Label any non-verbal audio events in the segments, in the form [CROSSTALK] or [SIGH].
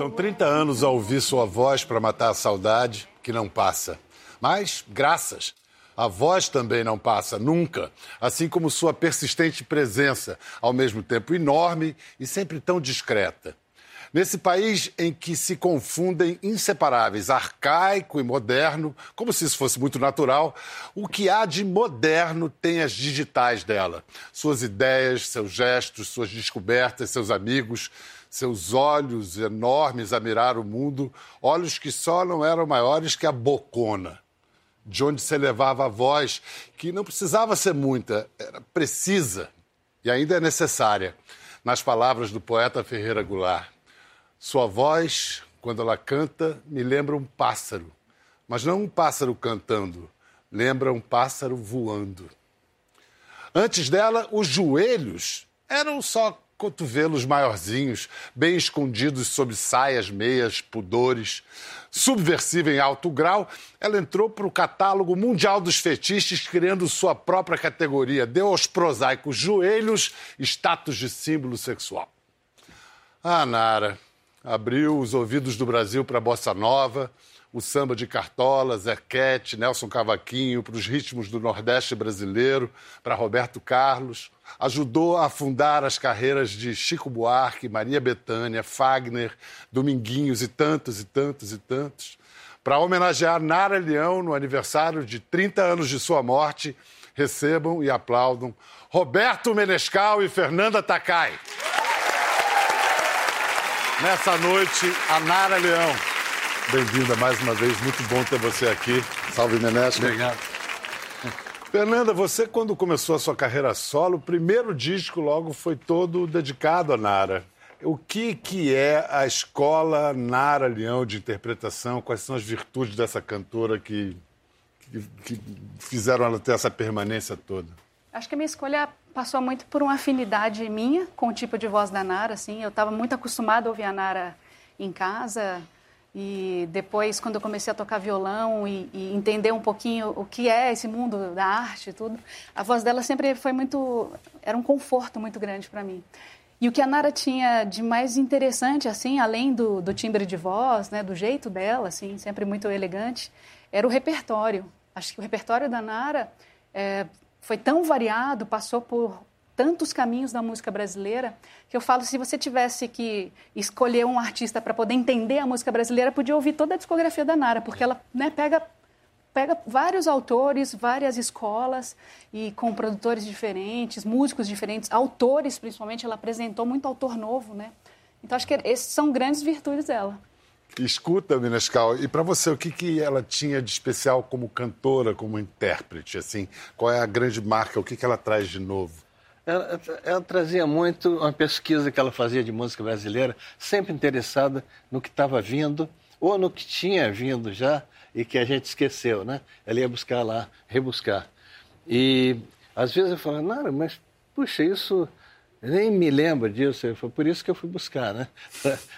São 30 anos a ouvir sua voz para matar a saudade que não passa. Mas, graças, a voz também não passa nunca, assim como sua persistente presença, ao mesmo tempo enorme e sempre tão discreta. Nesse país em que se confundem inseparáveis arcaico e moderno, como se isso fosse muito natural, o que há de moderno tem as digitais dela. Suas ideias, seus gestos, suas descobertas, seus amigos, seus olhos enormes a mirar o mundo, olhos que só não eram maiores que a bocona de onde se levava a voz, que não precisava ser muita, era precisa e ainda é necessária, nas palavras do poeta Ferreira Goulart. Sua voz, quando ela canta, me lembra um pássaro, mas não um pássaro cantando, lembra um pássaro voando. Antes dela, os joelhos eram só cotovelos maiorzinhos, bem escondidos sob saias, meias, pudores. Subversiva em alto grau, ela entrou para o catálogo mundial dos fetiches, criando sua própria categoria. Deu aos prosaicos joelhos status de símbolo sexual. Ah, Nara, abriu os ouvidos do Brasil para a bossa nova, o samba de Cartola, Zerquete, Nelson Cavaquinho, para os ritmos do Nordeste brasileiro, para Roberto Carlos. Ajudou a fundar as carreiras de Chico Buarque, Maria Bethânia, Fagner, Dominguinhos e tantos e tantos e tantos. Para homenagear Nara Leão no aniversário de 30 anos de sua morte, recebam e aplaudam Roberto Menescal e Fernanda Takai. Nessa noite, a Nara Leão. Bem-vinda mais uma vez, muito bom ter você aqui. Salve, Menesco. Obrigado. Fernanda, você quando começou a sua carreira solo, o primeiro disco logo foi todo dedicado a Nara. O que, que é a escola Nara Leão de interpretação? Quais são as virtudes dessa cantora que, que, que fizeram ela ter essa permanência toda? Acho que a minha escolha passou muito por uma afinidade minha com o tipo de voz da Nara, assim. Eu estava muito acostumada a ouvir a Nara em casa e depois, quando eu comecei a tocar violão e, e entender um pouquinho o que é esse mundo da arte e tudo, a voz dela sempre foi muito... era um conforto muito grande para mim. E o que a Nara tinha de mais interessante, assim, além do, do timbre de voz, né, do jeito dela, assim, sempre muito elegante, era o repertório. Acho que o repertório da Nara é, foi tão variado, passou por tantos caminhos da música brasileira, que eu falo, se você tivesse que escolher um artista para poder entender a música brasileira, podia ouvir toda a discografia da Nara, porque ela né, pega, pega vários autores, várias escolas, e com produtores diferentes, músicos diferentes, autores principalmente, ela apresentou muito autor novo, né? Então, acho que essas são grandes virtudes dela. Escuta, Minescal, e para você, o que, que ela tinha de especial como cantora, como intérprete? Assim, qual é a grande marca? O que, que ela traz de novo? Ela, ela, trazia muito uma pesquisa que ela fazia de música brasileira, sempre interessada no que estava vindo ou no que tinha vindo já e que a gente esqueceu, né? Ela ia buscar lá, rebuscar. E às vezes eu falava, Nara, mas puxa, isso nem me lembro disso, foi por isso que eu fui buscar, né?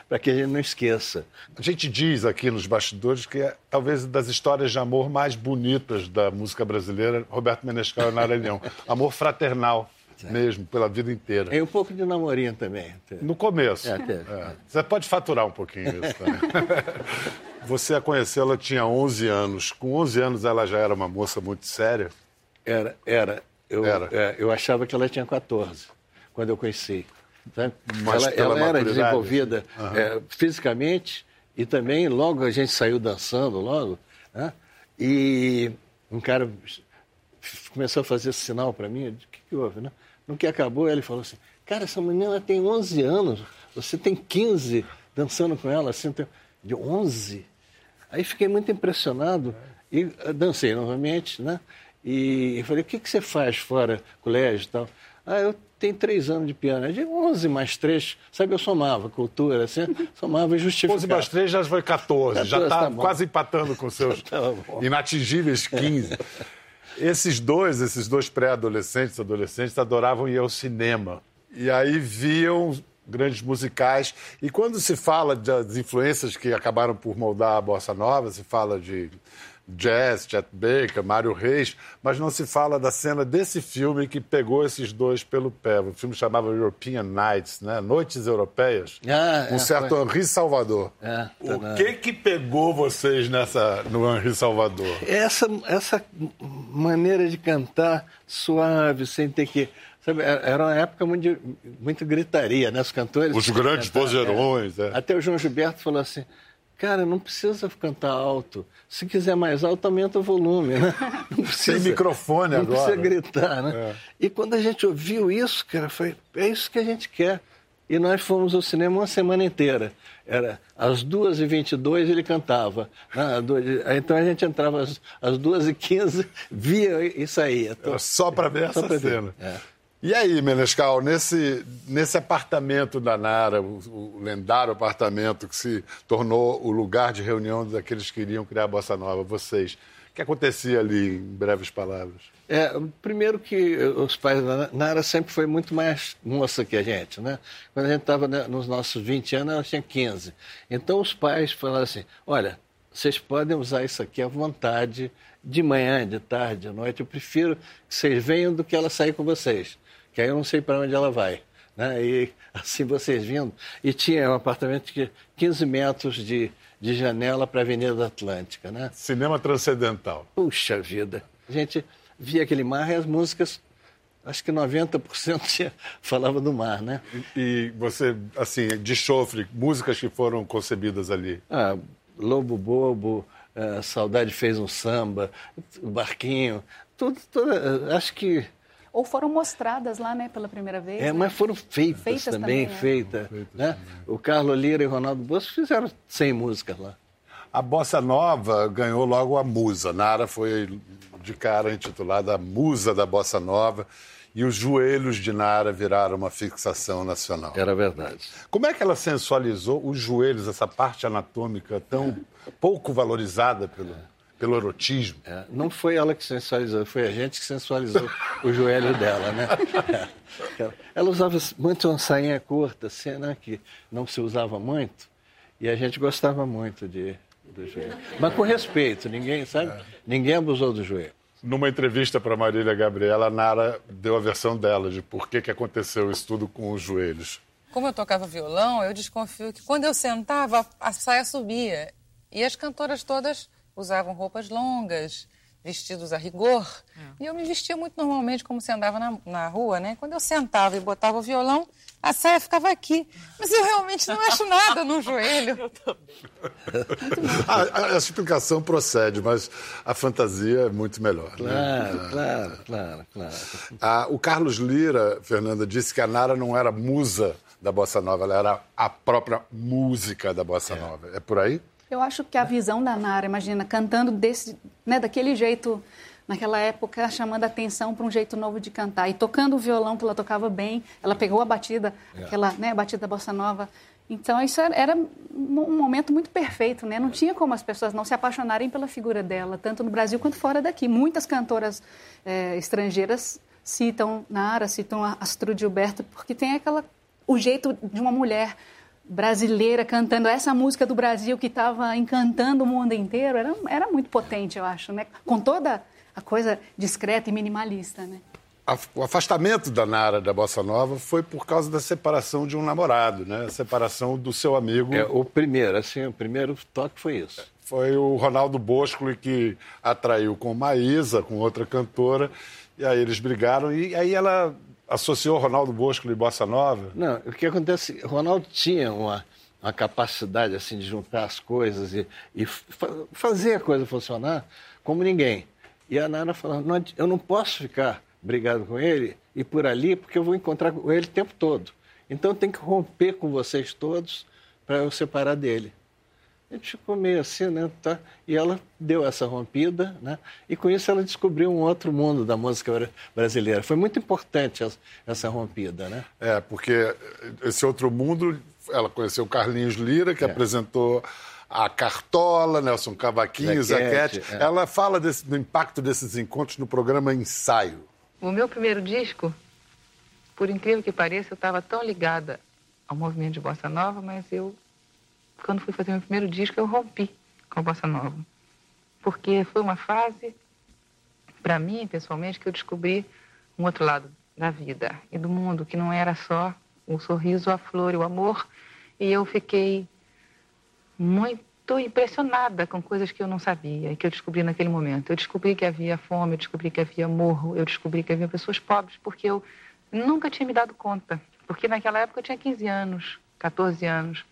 Para que a gente não esqueça. A gente diz aqui nos bastidores que é talvez das histórias de amor mais bonitas da música brasileira, Roberto Menescal e Nara Leão. Amor fraternal mesmo, pela vida inteira. E um pouco de namorinho também. No começo. É, é. Você pode faturar um pouquinho isso também. [LAUGHS] Você a conheceu, ela tinha 11 anos. Com 11 anos ela já era uma moça muito séria? Era, era. Eu, era. É, eu achava que ela tinha 14 quando eu conheci. Ela, ela era desenvolvida uhum. é, fisicamente e também logo a gente saiu dançando logo, né? E um cara começou a fazer esse sinal para mim, o que, que houve, né? No que acabou, ele falou assim, cara, essa menina tem 11 anos, você tem 15 dançando com ela, assim, de 11? Aí fiquei muito impressionado e dancei novamente, né? E falei, o que, que você faz fora colégio e tal? Ah, eu tenho três anos de piano. Eu digo, 11 mais 3, sabe, eu somava cultura, assim, [LAUGHS] somava e justificava. 11 mais 3 já foi 14, 14 já está tá quase empatando com seus [LAUGHS] tá inatingíveis 15. Esses dois, esses dois pré-adolescentes, adolescentes, adoravam ir ao cinema. E aí viam grandes musicais. E quando se fala das influências que acabaram por moldar a bossa nova, se fala de jazz, Chet Baker, Mário Reis, mas não se fala da cena desse filme que pegou esses dois pelo pé. O filme chamava European Nights, né? Noites Europeias. Ah, um é, certo foi. Henri Salvador. É, tá o na... que que pegou vocês nessa no Henri Salvador? Essa essa maneira de cantar suave, sem ter que Sabe, era uma época muito, muito gritaria, né? Os cantores. Os grandes vozeirões. É. É. Até o João Gilberto falou assim: cara, não precisa cantar alto. Se quiser mais alto, aumenta o volume, né? [LAUGHS] Não precisa, Sem microfone não agora. Não precisa gritar, né? É. E quando a gente ouviu isso, cara, foi, é isso que a gente quer. E nós fomos ao cinema uma semana inteira. Era às 2h22 ele cantava. Né? Então a gente entrava às, às 2h15, via e saía. Só para ver essa cena. É. E aí, Menescal, nesse, nesse apartamento da Nara, o, o, lendário apartamento que se tornou o lugar de reunião daqueles que queriam criar a Bossa Nova, vocês, o que acontecia ali, em breves palavras? É, primeiro que os pais da Nara sempre foi muito mais moça que a gente, né? Quando a gente estava né, nos nossos 20 anos, ela tinha 15. Então os pais falaram assim, olha, vocês podem usar isso aqui à vontade, de manhã, de tarde, de noite, eu prefiro que vocês venham do que ela sair com vocês que aí eu não sei para onde ela vai. Né? E assim vocês vindo. E tinha um apartamento de 15 metros de, de janela para a Avenida Atlântica. Né? Cinema transcendental. Puxa vida. A gente via aquele mar e as músicas, acho que 90% tinha, [LAUGHS] falava do mar, né? E, você, assim, de chofre, músicas que foram concebidas ali? Ah, Lobo Bobo, uh, Saudade Fez um Samba, Barquinho, tudo, tudo acho que ou foram mostradas lá, né, pela primeira vez. É, né? mas foram feitas, feitas também, também feitas. Né? O Carlos Lira e o Ronaldo Bosco fizeram 100 músicas lá. A Bossa Nova ganhou logo a musa. Nara foi de cara intitulada a musa da Bossa Nova e os joelhos de Nara viraram uma fixação nacional. Era verdade. Como é que ela sensualizou os joelhos, essa parte anatômica tão pouco valorizada pelo pelo erotismo. É, não foi ela que sensualizou, foi a gente que sensualizou o joelho dela, né? É. [LAUGHS] Ela usava muito uma sainha curta, assim, né? Que não se usava muito. E a gente gostava muito de, do joelho. Mas com respeito, ninguém, sabe? É. Ninguém abusou do joelho. Numa entrevista para Marília Gabriela, a Nara deu a versão dela de por que, que aconteceu isso tudo com os joelhos. Como eu tocava violão, eu desconfio que quando eu sentava, a saia subia. E as cantoras todas usavam roupas longas, vestidos a rigor. É. E eu me vestia muito normalmente como você andava na, na rua, né? Quando eu sentava e botava o violão, a saia ficava aqui. Mas eu realmente não acho nada no joelho. [LAUGHS] Eu também. a, a, a, explicação procede, mas a fantasia é muito melhor. Né? Claro, né? claro, claro, claro. Ah, o Carlos Lira, Fernanda, disse que a Nara não era musa da Bossa Nova, ela era a própria música da Bossa é. Nova. É por aí? Eu acho que a visão da Nara, imagina, cantando desse, né, daquele jeito, naquela época, chamando a atenção para um jeito novo de cantar. E tocando o violão, que ela tocava bem, ela pegou a batida, é. aquela né, batida da bossa nova. Então, isso era, um momento muito perfeito, né? Não tinha como as pessoas não se apaixonarem pela figura dela, tanto no Brasil quanto fora daqui. Muitas cantoras é, estrangeiras citam Nara, citam Astrud Gilberto, porque tem aquela o jeito de uma mulher brasileira cantando essa música do Brasil que estava encantando o mundo inteiro, era, era muito potente, eu acho, né? Com toda a coisa discreta e minimalista, né? O afastamento da Nara da Bossa Nova foi por causa da separação de um namorado, né? A separação do seu amigo. É, o primeiro, assim, o primeiro toque foi isso. Foi o Ronaldo Bosco que atraiu com Maísa, com outra cantora, e aí eles brigaram e aí ela associou Ronaldo Bosco e Bossa Nova? Não, o que acontece, Ronaldo tinha uma, uma capacidade assim de juntar as coisas e, e fa fazer a coisa funcionar como ninguém. E a Nara falou, não, eu não posso ficar brigado com ele e por ali, porque eu vou encontrar com ele o tempo todo. Então tem que romper com vocês todos para eu separar dele. A gente ficou meio assim, né? Tá? E ela deu essa rompida, né? E com isso ela descobriu um outro mundo da música brasileira. Foi muito importante essa rompida, né? É, porque esse outro mundo, ela conheceu Carlinhos Lira, que é. apresentou a Cartola, Nelson Cavaquinho, Zequete. É. Ela fala desse, do impacto desses encontros no programa Ensaio. O meu primeiro disco, por incrível que pareça, eu estava tão ligada ao movimento de bossa nova, mas eu quando fui fazer meu primeiro disco, eu rompi com a bossa nova. porque foi uma fase, para mim, pessoalmente, que eu descobri um outro lado da vida e do mundo, que não era só o sorriso, a flor e o amor. E eu fiquei muito impressionada com coisas que eu não sabia e que eu descobri naquele momento. Eu descobri que havia fome, eu descobri que havia morro, eu descobri que havia pessoas pobres, porque eu nunca tinha me dado conta. Porque naquela época eu tinha 15 anos, 14 anos,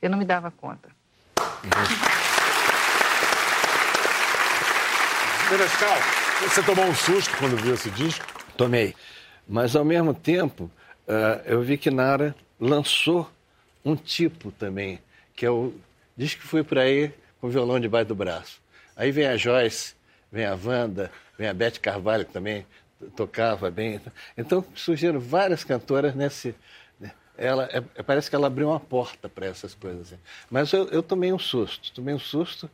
eu não me dava conta. Menescal, você tomou um susto quando viu esse disco? Tomei. Mas, ao mesmo tempo, uh, eu vi que Nara lançou um tipo também, que é o. Diz que foi para aí com o violão debaixo do braço. Aí vem a Joyce, vem a Wanda, vem a Beth Carvalho, que também tocava bem. Então surgiram várias cantoras nesse. Ela, é, parece que ela abriu uma porta para essas coisas. Mas eu, eu tomei um susto, tomei um susto,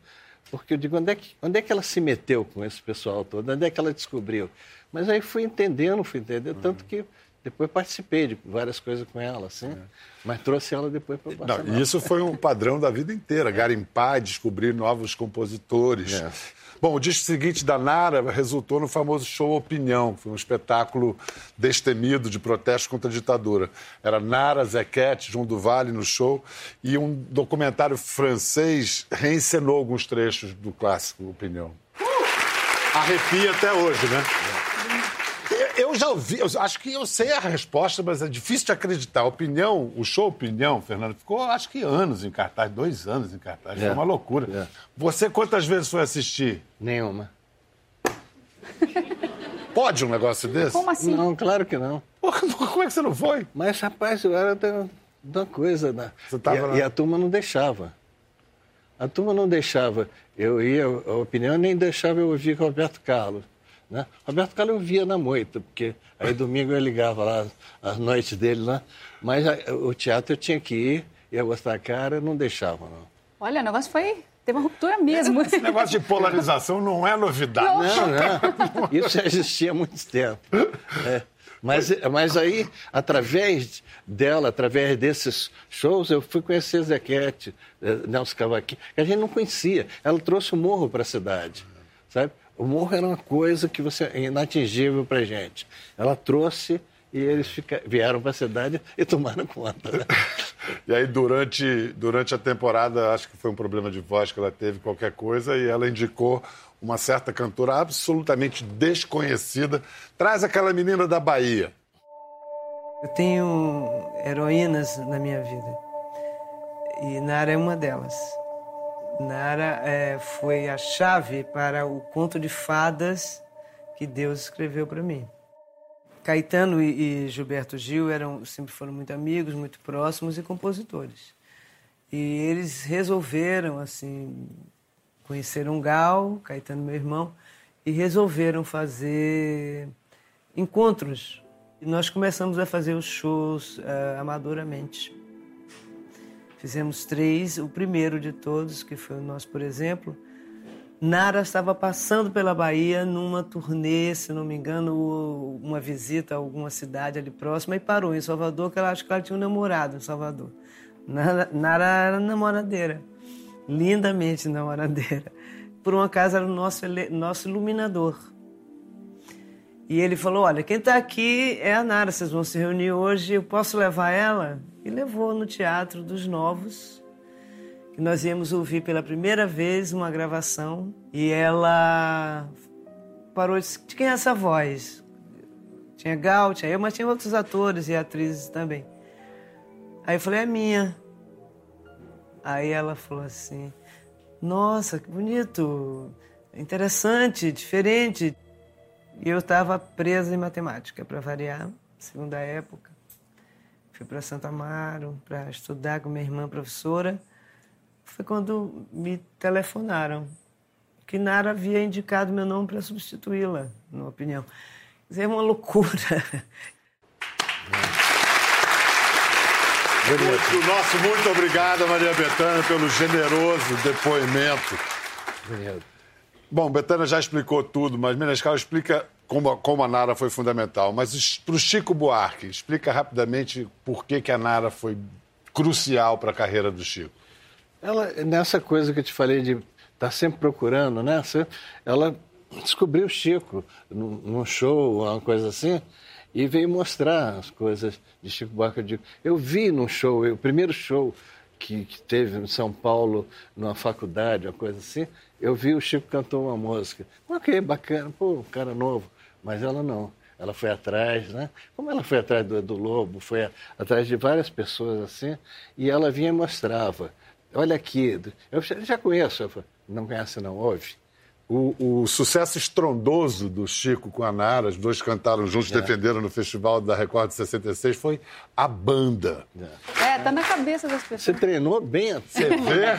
porque eu digo, onde é, que, onde é que ela se meteu com esse pessoal todo? Onde é que ela descobriu? Mas aí fui entendendo, fui entendendo, tanto que depois participei de várias coisas com ela, assim, é. mas trouxe ela depois para o Não, Isso foi um padrão da vida inteira, [LAUGHS] garimpar, descobrir novos compositores. É. Bom, o disco seguinte da Nara resultou no famoso show Opinião, foi um espetáculo destemido de protesto contra a ditadura. Era Nara, Zequete, João do Vale no show e um documentário francês reencenou alguns trechos do clássico Opinião. Arrepia até hoje, né? Eu já ouvi, eu acho que eu sei a resposta, mas é difícil de acreditar. A opinião, o show Opinião, Fernando, ficou acho que anos em cartaz, dois anos em cartaz. É. Foi uma loucura. É. Você quantas vezes foi assistir? Nenhuma. [LAUGHS] Pode um negócio desse? Como assim? Não, claro que não. como é que você não foi? Mas, rapaz, eu era de uma coisa. Né? Você tava e, a, e a turma não deixava. A turma não deixava. Eu ia, a opinião nem deixava eu ouvir com o Roberto Carlos. Né? Roberto Carlos eu via na moita, porque aí domingo eu ligava lá as noites dele lá, mas o teatro eu tinha que ir, ia gostar a cara, não deixava, não. Olha, o negócio foi. Teve uma ruptura mesmo. Esse negócio de polarização não é novidade. Não, não. Isso já existia há muito tempo. É. Mas, mas aí, através dela, através desses shows, eu fui conhecer Zequete, eh, Nelson Cavaquinho, que a gente não conhecia. Ela trouxe o morro para a cidade, sabe? O morro era uma coisa que você é inatingível para gente. Ela trouxe e eles fica, vieram para a cidade e tomaram conta. Né? [LAUGHS] e aí, durante, durante a temporada, acho que foi um problema de voz que ela teve, qualquer coisa, e ela indicou uma certa cantora absolutamente desconhecida. Traz aquela menina da Bahia. Eu tenho heroínas na minha vida. E Nara é uma delas. Nara é, foi a chave para o conto de fadas que Deus escreveu para mim. Caetano e, e, Gilberto Gil eram, sempre foram muito amigos, muito próximos e compositores. E eles resolveram, assim, conheceram Gal, Caetano, meu irmão, e resolveram fazer encontros. E nós começamos a fazer os shows uh, amadoramente. Fizemos três, o primeiro de todos, que foi o nosso, por exemplo. Nara estava passando pela Bahia numa turnê, se não me engano, uma visita a alguma cidade ali próxima e parou em Salvador, que ela acho que ela tinha um namorado em Salvador. Nara, Nara era namoradeira, lindamente namoradeira. Por um acaso era o nosso, nosso iluminador. E ele falou: Olha, quem está aqui é a Nara, vocês vão se reunir hoje, eu posso levar ela? E levou no Teatro dos Novos, que nós íamos ouvir pela primeira vez uma gravação, e ela parou e disse: De quem é essa voz? Tinha Gal, tinha eu, mas tinha outros atores e atrizes também. Aí eu falei: É minha. Aí ela falou assim: Nossa, que bonito, interessante, diferente. E eu estava presa em matemática, para variar, segunda época. Fui para Santa Amaro para estudar com minha irmã professora. Foi quando me telefonaram que Nara havia indicado meu nome para substituí-la, na opinião. Isso é uma loucura. Muito, nosso muito obrigado, Maria Bethânia, pelo generoso depoimento. Obrigado. Bom, Betânia já explicou tudo, mas Menescal explica como, como a Nara foi fundamental. Mas para o Chico Buarque, explica rapidamente por que, que a Nara foi crucial para a carreira do Chico. Ela, nessa coisa que eu te falei de estar está sempre procurando, né? Ela descobriu o Chico num show, uma coisa assim, e veio mostrar as coisas de Chico Buarque. Eu, digo, eu vi num show, o primeiro show que, que, teve em São Paulo, numa faculdade, uma coisa assim, eu vi o Chico cantou uma música. Ok, bacana, pô, um cara novo. Mas ela não. Ela foi atrás, né? Como ela foi atrás do, do Lobo, foi a, atrás de várias pessoas assim, e ela vinha e mostrava. Olha aqui, eu já conheço. Eu falei, não conhece não, ouve. O, o, sucesso estrondoso do Chico com a Nara, os dois cantaram juntos, é. defenderam no Festival da Record de 66, foi a banda. É, tá na cabeça das pessoas. Você treinou bem, você vê?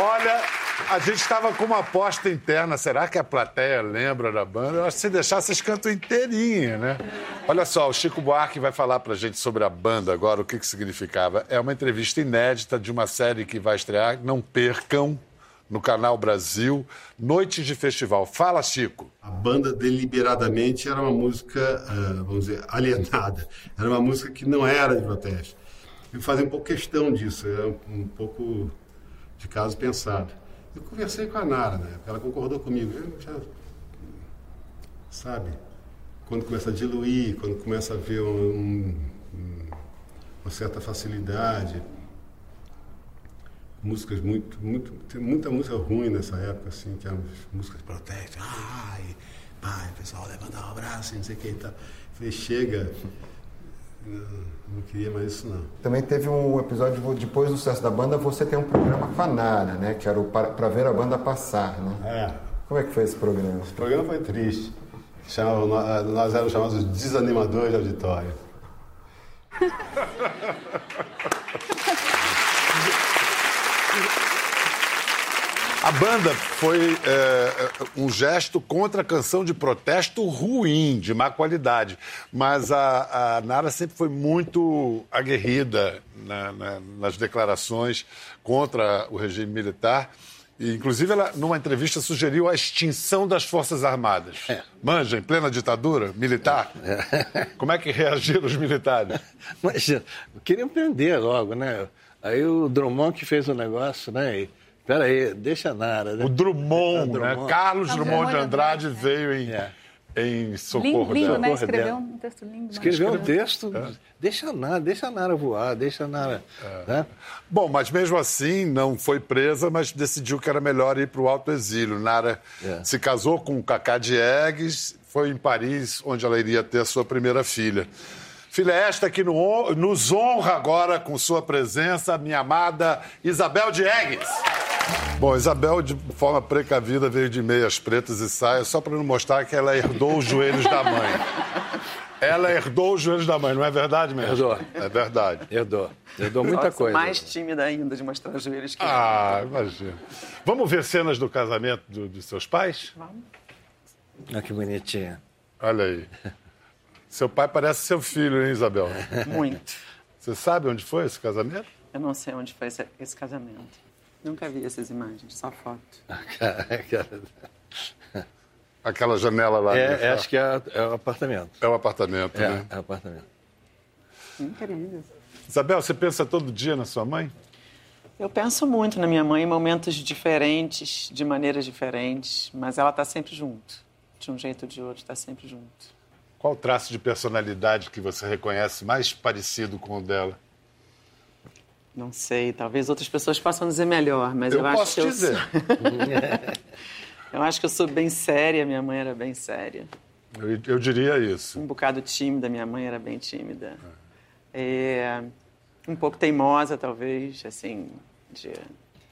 Olha, a gente estava com uma aposta interna. Será que a plateia lembra da banda? Eu acho que se deixar, vocês cantam inteirinha, né? Olha só, o Chico Buarque vai falar pra gente sobre a banda agora, o que, que significava. É uma entrevista inédita de uma série que vai estrear. Não percam no Canal Brasil, Noites de Festival. Fala, Chico. A banda deliberadamente era uma música, uh, vamos dizer, alienada. Era uma música que não era de protesto. Eu fazia um pouco questão disso, era um pouco de caso pensado. Eu conversei com a Nara, né? Ela concordou comigo. Já, sabe, quando começa a diluir, quando começa a ver um, um, uma certa facilidade, músicas muito, muito, tem muita música ruim nessa época, assim, que eram músicas de protesto, ai, pai, pessoal levanta o braço, não sei o que e tal. falei, chega, não queria mais isso, não. Também teve um episódio, depois do sucesso da banda, você tem um programa com a Nara, né? Que era o Pra Ver a Banda Passar, né? É. Como é que foi esse programa? Esse programa foi triste. Chamava, nós éramos chamados desanimadores de auditório. [LAUGHS] A banda foi é, um gesto contra a canção de protesto ruim, de má qualidade. Mas a, a Nara sempre foi muito aguerrida na, na, nas declarações contra o regime militar. E, inclusive, ela, numa entrevista, sugeriu a extinção das Forças Armadas. É. Manja, em plena ditadura militar? É. [LAUGHS] Como é que reagiram os militares? Queriam prender logo, né? Aí o Drummond que fez o negócio, né? E Espera aí, deixa nada. Né? O Drummond, [LAUGHS] né? Drummond. Carlos Drummond de Andrade veio em, é. em socorro lindo, dela. Né? Escreveu um texto lindo. Escreveu um texto, é. deixa nada, deixa a Nara voar, deixa a Nara... É. Né? Bom, mas mesmo assim não foi presa, mas decidiu que era melhor ir para o alto exílio. Nara é. se casou com o Cacá Diegues, foi em Paris, onde ela iria ter a sua primeira filha. Filha esta que nos honra agora com sua presença, minha amada Isabel Diegues. Bom, Isabel, de forma precavida, veio de meias pretas e saia, só para não mostrar que ela herdou os joelhos da mãe. Ela herdou os joelhos da mãe, não é verdade mesmo? Herdou. É verdade. Herdou. Herdou muita Nossa, coisa. mais tímida ainda de mostrar os joelhos que Ah, imagina. Vamos ver cenas do casamento do, de seus pais? Vamos. Olha que bonitinha. Olha aí. Seu pai parece seu filho, hein, Isabel? Muito. Você sabe onde foi esse casamento? Eu não sei onde foi esse, esse casamento. Nunca vi essas imagens, só foto. [LAUGHS] Aquela janela lá. É, é acho que é, é o apartamento. É o apartamento, é, né? É o apartamento. Incrível. Isabel, você pensa todo dia na sua mãe? Eu penso muito na minha mãe em momentos diferentes, de maneiras diferentes, mas ela está sempre junto. De um jeito ou de outro, está sempre junto. Qual traço de personalidade que você reconhece mais parecido com o dela? Não sei, talvez outras pessoas possam dizer melhor, mas eu, eu acho que dizer. eu sou... [LAUGHS] eu acho que eu sou bem séria, minha mãe era bem séria. Eu, eu diria isso. Um bocado tímida, minha mãe era bem tímida. É. É, um pouco teimosa, talvez, assim, de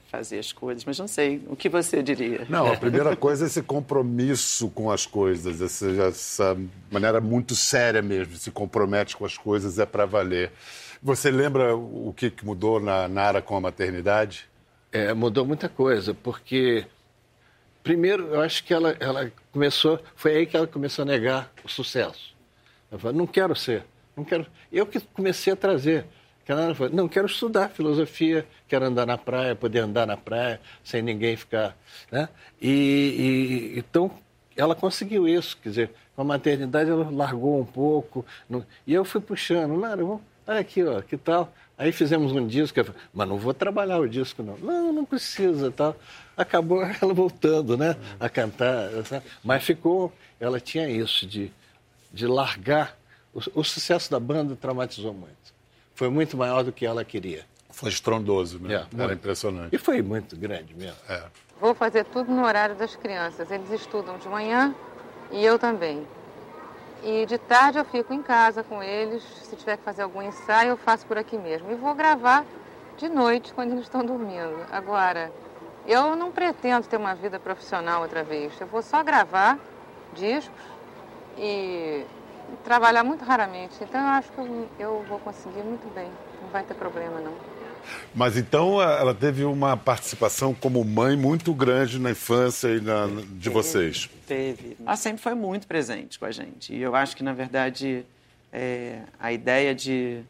fazer as coisas, mas não sei. O que você diria? Não, a primeira coisa é esse compromisso com as coisas, essa, essa maneira muito séria mesmo, se compromete com as coisas, é para valer. Você lembra o que mudou na Nara com a maternidade? É, mudou muita coisa, porque primeiro eu acho que ela, ela começou, foi aí que ela começou a negar o sucesso. Ela falou, não quero ser, não quero. Eu que comecei a trazer. Ela falou, não quero estudar filosofia, quero andar na praia, poder andar na praia sem ninguém ficar, né? E, e então ela conseguiu isso, quer dizer, com a maternidade ela largou um pouco, e eu fui puxando, Nara, vamos aqui, ó, que tal? Aí fizemos um disco, mas não vou trabalhar o disco, não. Não, não precisa, tal. Acabou [LAUGHS] ela voltando, né, a cantar. Mas ficou, ela tinha isso de, de largar. O, o sucesso da banda traumatizou muito. Foi muito maior do que ela queria. Foi estrondoso, né? É, Era impressionante. E foi muito grande mesmo. É. Vou fazer tudo no horário das crianças. Eles estudam de manhã e eu também. E de tarde eu fico em casa com eles. Se tiver que fazer algum ensaio, eu faço por aqui mesmo. E vou gravar de noite, quando eles estão dormindo. Agora, eu não pretendo ter uma vida profissional outra vez. Eu vou só gravar discos e trabalhar muito raramente. Então, eu acho que eu, eu vou conseguir muito bem. Não vai ter problema, não. Mas então ela teve uma participação como mãe muito grande na infância e na, de teve, vocês. Teve. Ela sempre foi muito presente com a gente. E eu acho que, na verdade, é, a ideia de,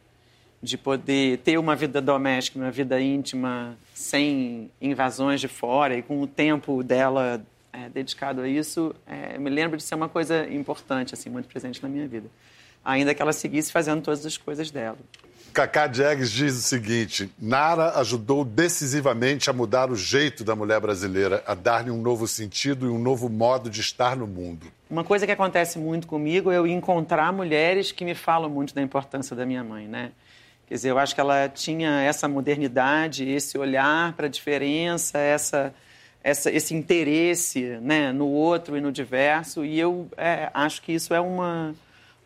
de poder ter uma vida doméstica, uma vida íntima, sem invasões de fora e com o tempo dela é, dedicado a isso, é, me lembro de ser uma coisa importante, assim, muito presente na minha vida. Ainda que ela seguisse fazendo todas as coisas dela. Cacá Diegues diz o seguinte: Nara ajudou decisivamente a mudar o jeito da mulher brasileira, a dar-lhe um novo sentido e um novo modo de estar no mundo. Uma coisa que acontece muito comigo é eu encontrar mulheres que me falam muito da importância da minha mãe, né? Quer dizer, eu acho que ela tinha essa modernidade, esse olhar para a diferença, essa, essa, esse interesse né, no outro e no diverso, e eu é, acho que isso é uma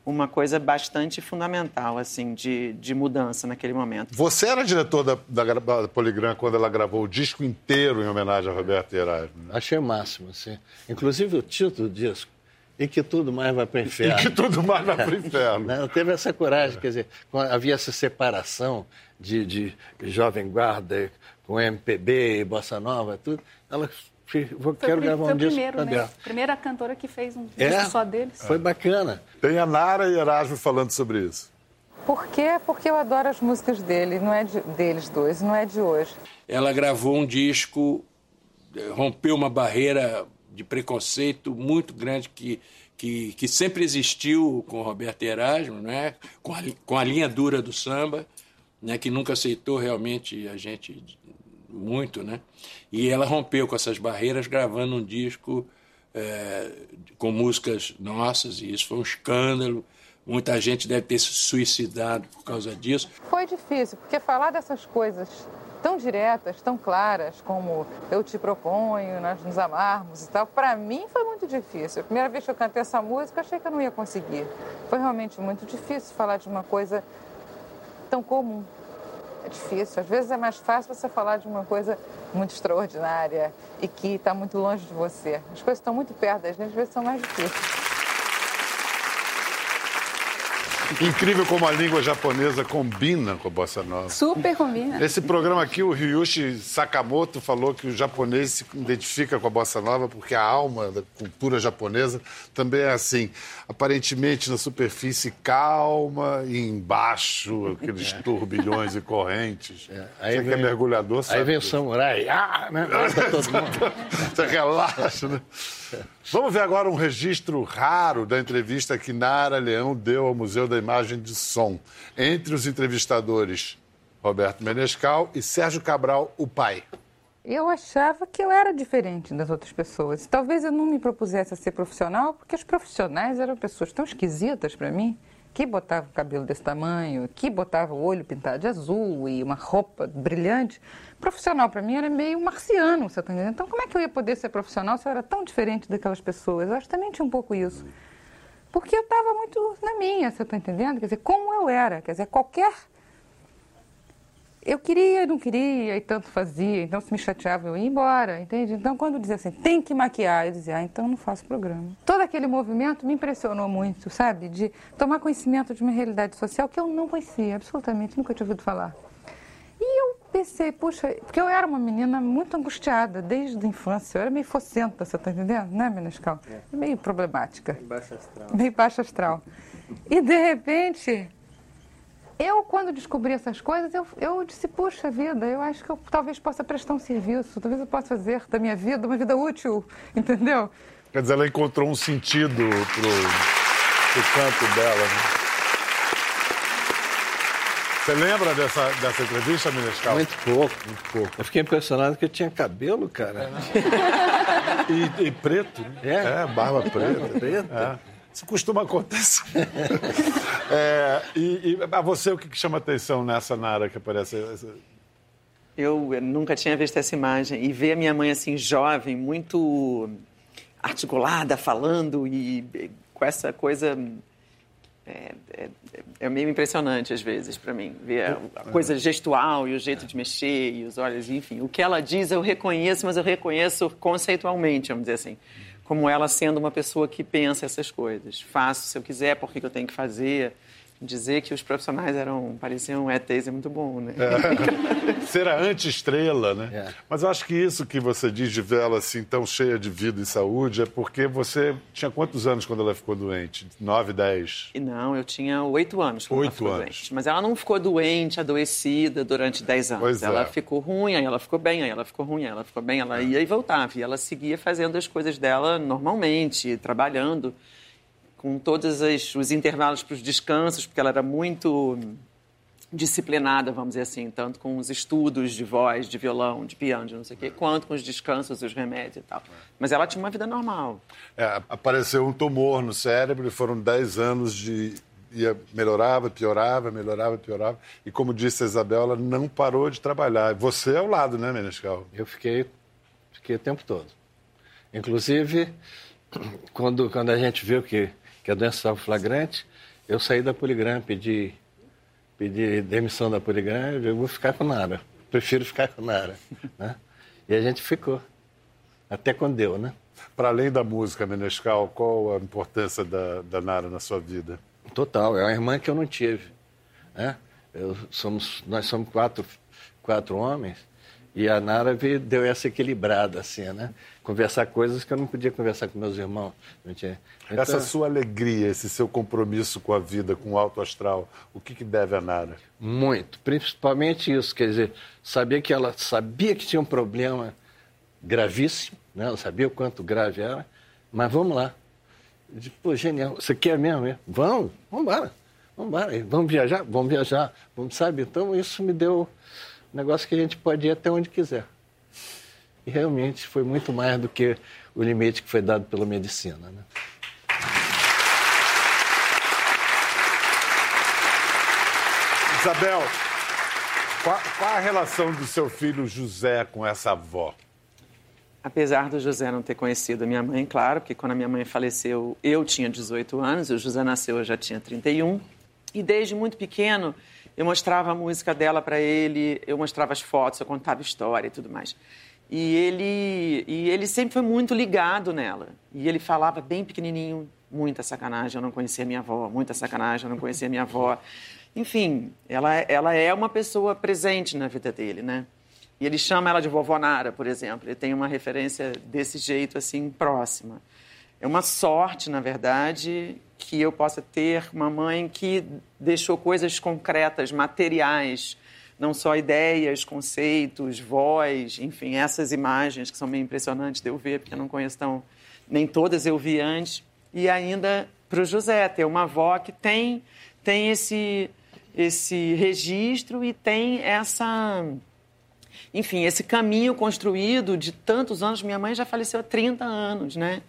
uma coisa bastante fundamental, assim, de, de mudança naquele momento. Você era diretor da, da, da Poligram quando ela gravou o disco inteiro em homenagem a Roberto Erasmo? Achei o máximo, sim. Inclusive o título do disco, E que tudo mais vai para o inferno. E que tudo mais vai para o inferno. [LAUGHS] Não, teve essa coragem, quer dizer, havia essa separação de, de jovem guarda com MPB e bossa nova, tudo. Ela Vou, foi quero gravar um disco primeiro, né? Primeira cantora que fez um é? disco só deles. Foi bacana. Tem a Nara e Erasmo falando sobre isso. Por quê? Porque eu adoro as músicas dele, não é de, deles dois, não é de hoje. Ela gravou um disco, rompeu uma barreira de preconceito muito grande que, que, que sempre existiu com Roberto Erasmo, né? com, a, com a linha dura do samba, né? que nunca aceitou realmente a gente muito, né? E ela rompeu com essas barreiras gravando um disco é, com músicas nossas, e isso foi um escândalo. Muita gente deve ter se suicidado por causa disso. Foi difícil, porque falar dessas coisas tão diretas, tão claras, como eu te proponho, nós nos amarmos e tal, para mim foi muito difícil. A primeira vez que eu cantei essa música, achei que eu não ia conseguir. Foi realmente muito difícil falar de uma coisa tão comum. Difícil. Às vezes é mais fácil você falar de uma coisa muito extraordinária e que está muito longe de você. As coisas estão muito perto da gente, às vezes são mais difíceis. Incrível como a língua japonesa combina com a bossa nova. Super combina. Esse programa aqui, o Ryushi Sakamoto falou que o japonês se identifica com a bossa nova porque a alma da cultura japonesa também é assim. Aparentemente na superfície calma e embaixo aqueles é. turbilhões e correntes. É. Aí Você vem, que é mergulhador sabe. Aí vem o samurai. Ah, né? [LAUGHS] todo mundo. Você relaxa, né? Vamos ver agora um registro raro da entrevista que Nara Leão deu ao Museu da Imagem de Som. Entre os entrevistadores, Roberto Menescal e Sérgio Cabral, o pai. Eu achava que eu era diferente das outras pessoas. Talvez eu não me propusesse a ser profissional, porque os profissionais eram pessoas tão esquisitas para mim que botava o cabelo desse tamanho, que botava o olho pintado de azul e uma roupa brilhante. Profissional para mim era meio marciano, você está entendendo? Então, como é que eu ia poder ser profissional se eu era tão diferente daquelas pessoas? Eu acho que também tinha um pouco isso. Porque eu estava muito na minha, você está entendendo? Quer dizer, como eu era. Quer dizer, qualquer eu queria, não queria, e tanto fazia, então se me chateava eu ia embora, entende? Então quando dizia assim, tem que maquiar, eu dizia, ah, então não faço programa. Todo aquele movimento me impressionou muito, sabe? De tomar conhecimento de uma realidade social que eu não conhecia, absolutamente, nunca tinha ouvido falar. Pensei, puxa, porque eu era uma menina muito angustiada desde a infância, eu era meio focenta, você está entendendo, né, Menescal? É. Meio problemática. Meio baixa astral. Meio baixa astral. E de repente eu, quando descobri essas coisas, eu, eu disse, puxa vida, eu acho que eu talvez possa prestar um serviço, talvez eu possa fazer da minha vida uma vida útil, [LAUGHS] entendeu? Quer dizer, ela encontrou um sentido pro, pro canto dela, né? Você lembra dessa, dessa entrevista, Minescal? Muito pouco, muito pouco. Eu fiquei impressionado que eu tinha cabelo, cara. e, e, preto, né? É, é barba preta. preta. É. Isso costuma acontecer. [LAUGHS] é, e, e a você, o que chama atenção nessa Nara que aparece? Eu nunca tinha visto essa imagem. E ver a minha mãe assim, jovem, muito articulada, falando e com essa coisa é, é, é, meio impressionante às vezes para mim ver a, coisa gestual e o jeito de mexer e os olhos, enfim. O que ela diz eu reconheço, mas eu reconheço conceitualmente, vamos dizer assim como ela sendo uma pessoa que pensa essas coisas. Faço se eu quiser, por que eu tenho que fazer dizer que os profissionais eram pareciam ETs é muito bom, né? É. [LAUGHS] Ser a anti-estrela, né? É. Mas eu acho que isso que você diz de vê-la assim tão cheia de vida e saúde é porque você tinha quantos anos quando ela ficou doente? Nove, dez? Não, eu tinha oito anos quando oito ela ficou anos. doente. Mas ela não ficou doente, adoecida durante dez anos. Pois ela é. ficou ruim, aí ela ficou bem, aí ela ficou ruim, aí ela ficou bem, ela ia e voltava. E ela seguia fazendo as coisas dela normalmente, trabalhando com todos os intervalos para os descansos, porque ela era muito disciplinada, vamos dizer assim, tanto com os estudos de voz, de violão, de piano, de não sei o quê, quanto com os descansos, os remédios e tal. Mas ela tinha uma vida normal. É, apareceu um tumor no cérebro e foram 10 anos de ia, melhorava, piorava, melhorava, piorava. E como disse a Isabel, ela não parou de trabalhar. Você é ao lado, né, Menescal? Eu fiquei, fiquei o tempo todo. Inclusive, [CLEARS THROAT] quando, quando a gente viu que que a doença estava flagrante, eu saí da Poligram, pedi, pedi demissão da Poligram, eu vou ficar com Nara. Prefiro ficar com Nara. [LAUGHS] Né? E a gente ficou. Até quando deu, né? Para além da música, Menescal, qual a importância da, da Nara na sua vida? Total, é uma irmã que eu não tive. Né? Eu, somos, nós somos quatro, quatro homens e a Nara deu essa equilibrada, assim, né? Conversar coisas que eu não podia conversar com meus irmãos. Então... Essa sua alegria, esse seu compromisso com a vida, com o alto astral, o que, que deve a Nara? Muito, principalmente isso, quer dizer, sabia que ela sabia que tinha um problema gravíssimo, né? Ela sabia o quanto grave era, mas vamos lá. disse, Pô, genial, você quer mesmo? Né? Vamos, vamos embora, vamos embora, vamos viajar, vamos viajar, vamos, sabe? Então isso me deu negócio que a gente pode ir até onde quiser. E realmente foi muito mais do que o limite que foi dado pela medicina. Né? Isabel, qual, qual, a relação do seu filho José com essa avó? Apesar do José não ter conhecido a minha mãe, claro, porque quando a minha mãe faleceu eu tinha 18 anos, o José nasceu eu já tinha 31. E desde muito pequeno eu mostrava a música dela para ele, eu mostrava as fotos, eu contava história e tudo mais. E ele, e ele sempre foi muito ligado nela. E ele falava bem pequenininho, muita sacanagem, eu não conhecia minha avó, muita sacanagem, eu não conhecia minha avó. Enfim, ela, ela é uma pessoa presente na vida dele, né? E ele chama ela de vovó Nara, por exemplo. Ele tem uma referência desse jeito, assim, próxima. É uma sorte, na verdade, que eu possa ter uma mãe que deixou coisas concretas, materiais, não só ideias, conceitos, voz, enfim, essas imagens que são meio impressionantes de eu ver, porque eu não conheço tão, nem todas eu vi antes. E ainda para o José, ter uma avó que tem, tem esse, esse registro e tem essa enfim, esse caminho construído de tantos anos. Minha mãe já faleceu há 30 anos, né?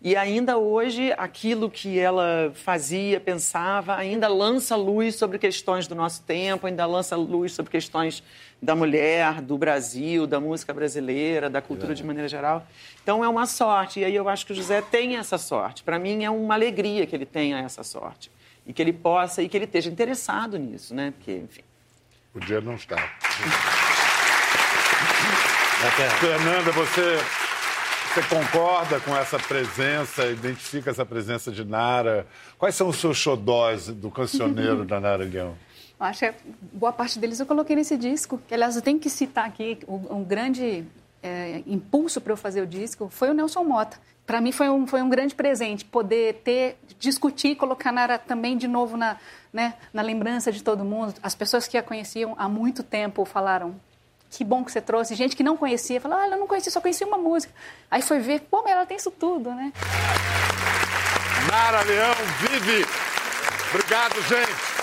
E ainda hoje, aquilo que ela fazia, pensava, ainda lança luz sobre questões do nosso tempo, ainda lança luz sobre questões da mulher, do Brasil, da música brasileira, da cultura é. de maneira geral. Então é uma sorte. E aí eu acho que o José tem essa sorte. Para mim é uma alegria que ele tenha essa sorte. E que ele possa, e que ele esteja interessado nisso, né? Porque, enfim. Podia não estar. Fernanda, você você concorda com essa presença, identifica essa presença de Nara? Quais são os seus xodós do cancioneiro da Nara Leão? [LAUGHS] Acho que boa parte deles eu coloquei nesse disco. Aliás, eu tenho que citar aqui um grande é, impulso para eu fazer o disco foi o Nelson Mota. Para mim foi um, foi um grande presente poder ter, discutir, colocar Nara também de novo na, né, na lembrança de todo mundo. As pessoas que a conheciam há muito tempo falaram que bom que você trouxe. Gente que não conhecia, falou, ah, eu não conhecia, só conhecia uma música. Aí foi ver, pô, mas ela tem isso tudo, né? Nara Leão vive. Obrigado, gente.